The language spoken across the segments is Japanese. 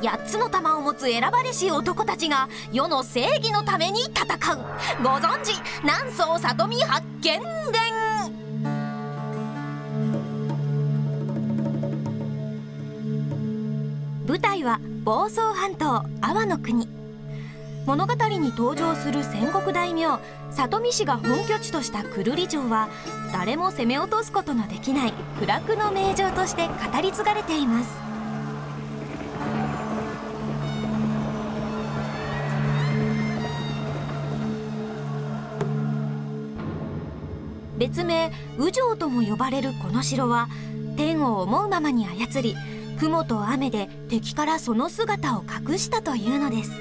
8つの玉を持つ選ばれし男たちが世の正義のために戦う。ご存知南宋里見八犬伝。舞台は房総半島阿波の国。物語に登場する戦国大名里見氏が本拠地とした久留里城は誰も攻め落とすことのできない不落の名城として語り継がれています。別名宇城とも呼ばれるこの城は天を思うままに操り雲と雨で敵からその姿を隠したというのです。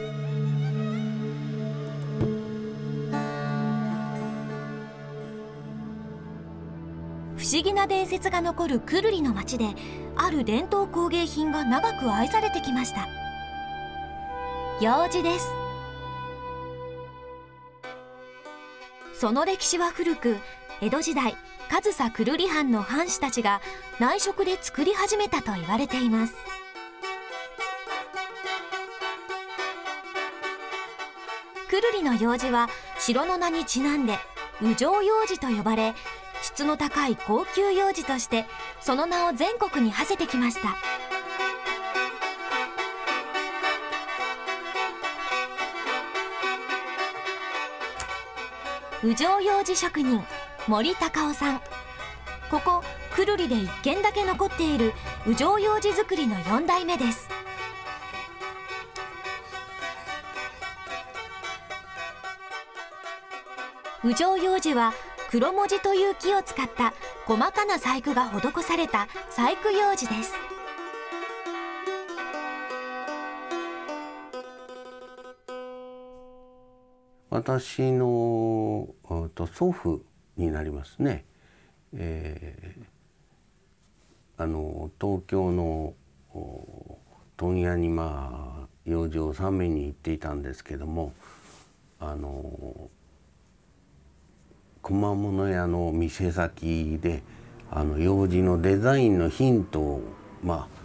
不思議な伝説が残るくるりの町である伝統工芸品が長く愛されてきました。楊枝です。その歴史は古く江戸時代上総久留里藩の藩士たちが内職で作り始めたと言われています。くるりの楊枝は城の名にちなんで宇城楊枝と呼ばれ質の高い高級楊枝としてその名を全国に馳せてきました。宇城楊枝職人森隆夫さん。ここくるりで一軒だけ残っている宇城楊枝作りの4代目です。宇城楊枝は黒文字という木を使った細かな細工が施された細工楊枝です。私のと祖父になりますね、えー、あの東京の問屋にまあ用事を納めに行っていたんですけどもあの小物屋の店先であの用事のデザインのヒントをまあ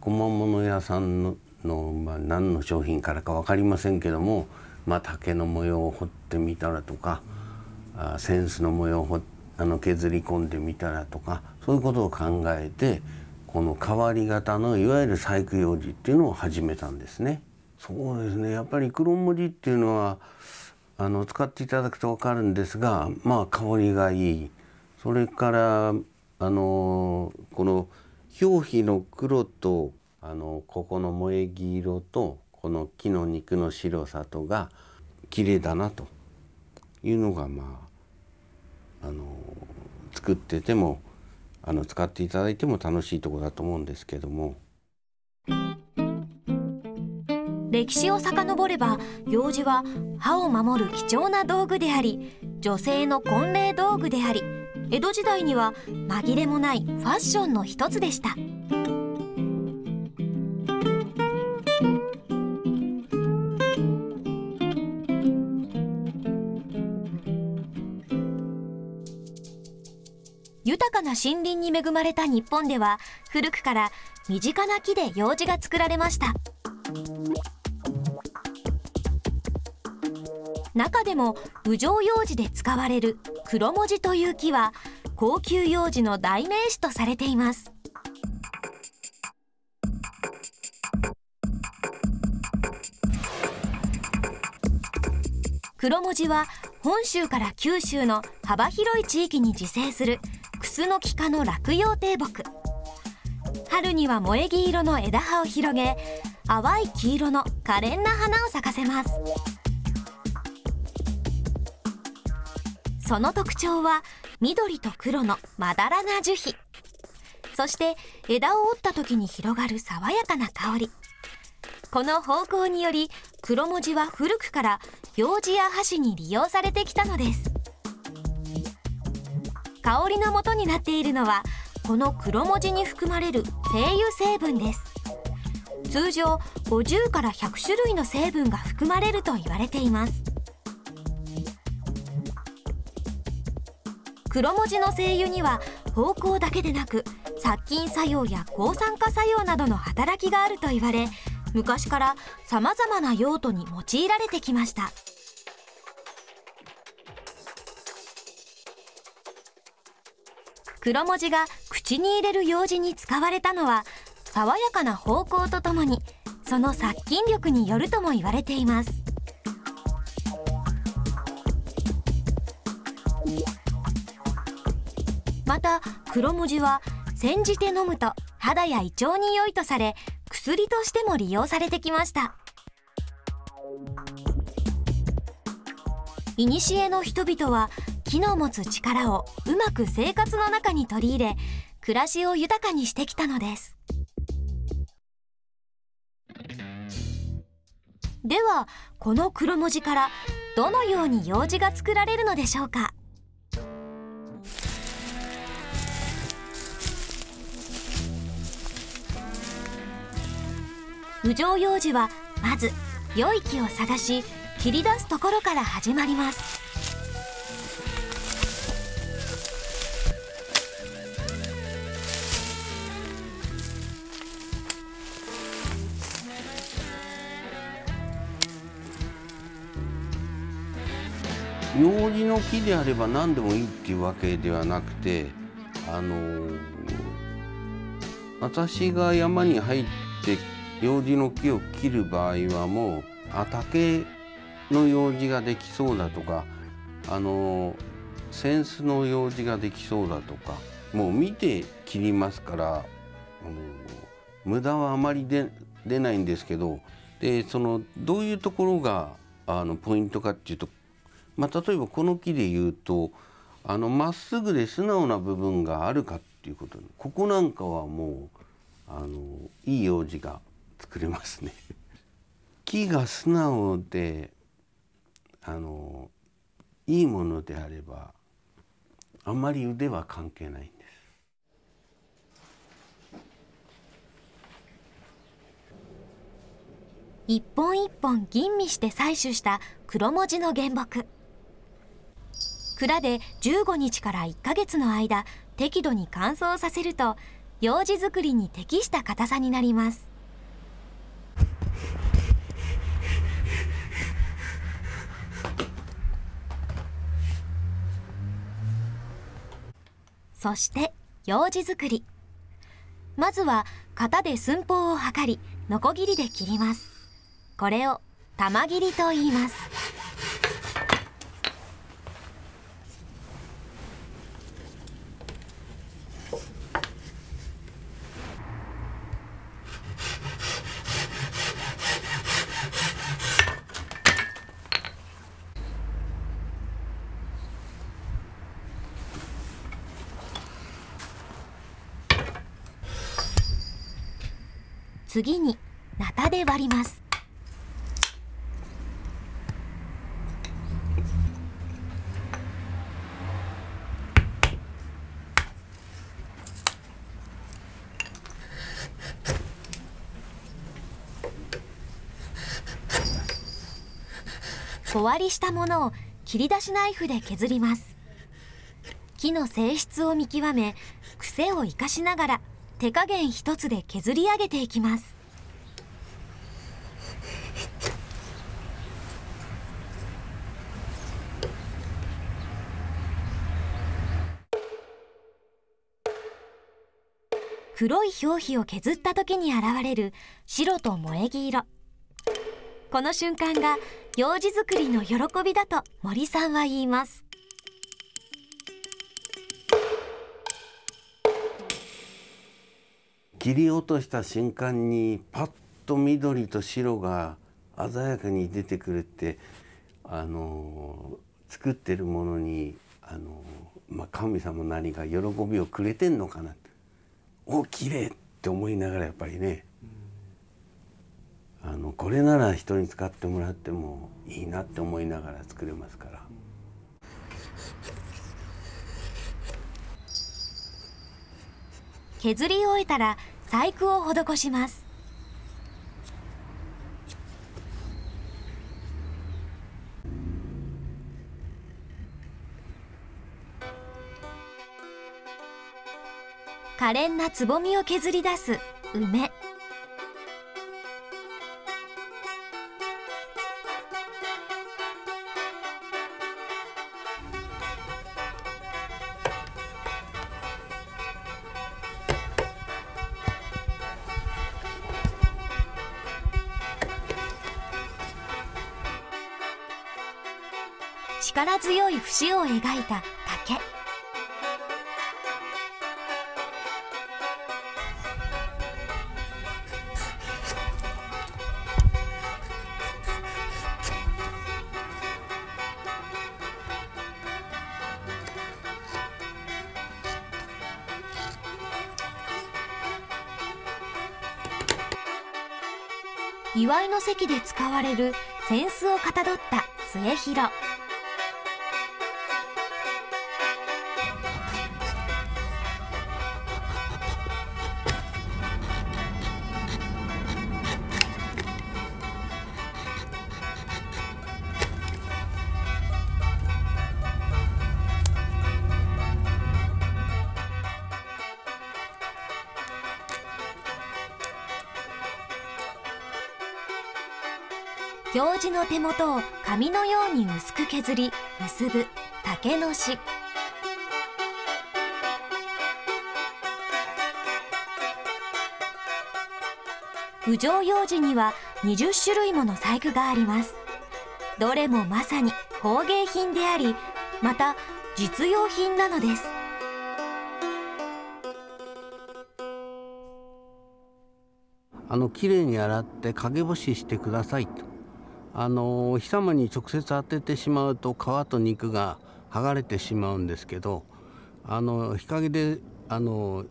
小物屋さんのの、まあ、何の商品からか分かりませんけども、まあ、竹の模様を彫ってみたらとかあセンスの模様をあの削り込んでみたらとかそういうことを考えてこの変わり型のいわゆる細工用紙っていうのを始めたんですね。そうですねやっぱり黒文字っていうのはあの使っていただくと分かるんですがまあ香りがいいそれからあのこの表皮の黒とあのここの萌え木色とこの木の肉の白さとが綺麗だなというのがまああの作っててもあの使っていただいても楽しいところだと思うんですけども。歴史を遡れば楊枝は歯を守る貴重な道具であり女性の婚礼道具であり江戸時代には紛れもないファッションの一つでしたな森林に恵まれた日本では古くから身近な木で楊枝が作られました。中でも宇城楊枝で使われる黒文字という木は高級楊枝の代名詞とされています。黒文字は本州から九州の幅広い地域に自生するクスノキ科の落葉低木。春には萌え木色の枝葉を広げ淡い黄色の可憐な花を咲かせます。その特徴は緑と黒のまだらな樹皮。そして枝を折った時に広がる爽やかな香り。この方向により黒文字は古くから楊枝や箸に利用されてきたのです。香りの元になっているのはこの黒文字に含まれる精油成分です。通常50から100種類の成分が含まれると言われています。黒文字の精油には芳香だけでなく殺菌作用や抗酸化作用などの働きがあると言われ昔からさまざまな用途に用いられてきました。黒文字が口に入れる用事に使われたのは爽やかな方向とともにその殺菌力によるとも言われています。また黒文字は煎じて飲むと肌や胃腸に良いとされ薬としても利用されてきました。古の人々は木の持つ力をうまく生活の中に取り入れ暮らしを豊かにしてきたのです。ではこの黒文字からどのように用字が作られるのでしょうか？郡上用事はまず良い木を探し切り出すところから始まります。用事の木であれば何でもいいっていうわけではなくてあの私が山に入って用事の木を切る場合はもうあ竹の用事ができそうだとかあの扇子の用事ができそうだとかもう見て切りますからあの無駄はあまり出出ないんですけどでそのどういうところがあのポイントかっていうと、まあ、例えばこの木で言うとあのまっすぐで素直な部分があるかっていうこと。ここなんかはもうあのいい用事が作れますね。木が素直であのいいものであればあんまり腕は関係ないんです。一本一本吟味して採取した黒文字の原木。蔵で15日から1ヶ月の間適度に乾燥させると用紙作りに適した硬さになります。そして用紙作り。まずは型で寸法を測りノコギリで切ります。これを玉切りと言います。次にナタで割ります。小割りしたものを切り出しナイフで削ります。木の性質を見極め癖を生かしながら手加減一つで削り上げていきます。黒い表皮を削った時に現れる白と萌え木色。この瞬間が用紙作りの喜びだと森さんは言います。切り落とした瞬間にパッと緑と白が鮮やかに出てくるってあの作ってるものにあの、まあ、神様なりが喜びをくれてんのかなお綺麗って思いながらやっぱりねあのこれなら人に使ってもらってもいいなって思いながら作れますから。削り終えたら細工を施します。可憐なつぼみを削り出す梅。力強い節を描いた竹。祝いの席で使われる扇子をかたどった末広。行事の手元を紙のように薄く削り結ぶ竹のし郡上用事には20種類もの細工があります。どれもまさに工芸品でありまた実用品なのです。あの綺麗に洗って陰干ししてくださいと。あのお日様に直接当ててしまうと皮と肉が剥がれてしまうんですけどあの日陰であの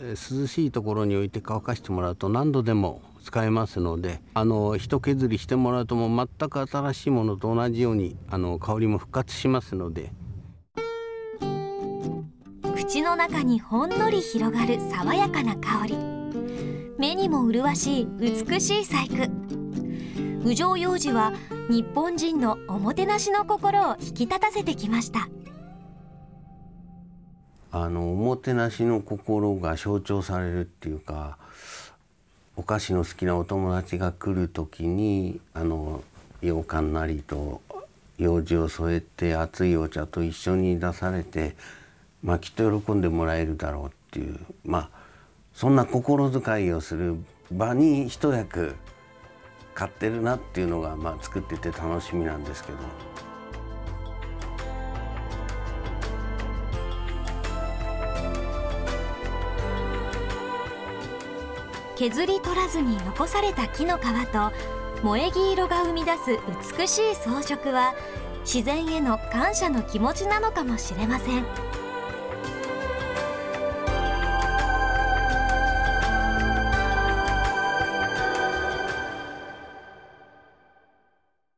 涼しいところに置いて乾かしてもらうと何度でも使えますのであの一削りしてもらうともう全く新しいものと同じようにあの香りも復活しますので。口の中にほんのり広がる爽やかな香り。目にも麗しい美しい細工。郡上幼児は日本人のおもてなしの心を引き立たせてきました。あのおもてなしの心が象徴されるっていうかお菓子の好きなお友達が来る時にあの羊羹なりと用事を添えて熱いお茶と一緒に出されて、まあ、きっと喜んでもらえるだろうっていうまあそんな心遣いをする場に一役買ってるなっていうのが、まあ、作ってて楽しみなんですけど。削り取らずに残された木の皮と萌木色が生み出す美しい装飾は自然への感謝の気持ちなのかもしれません。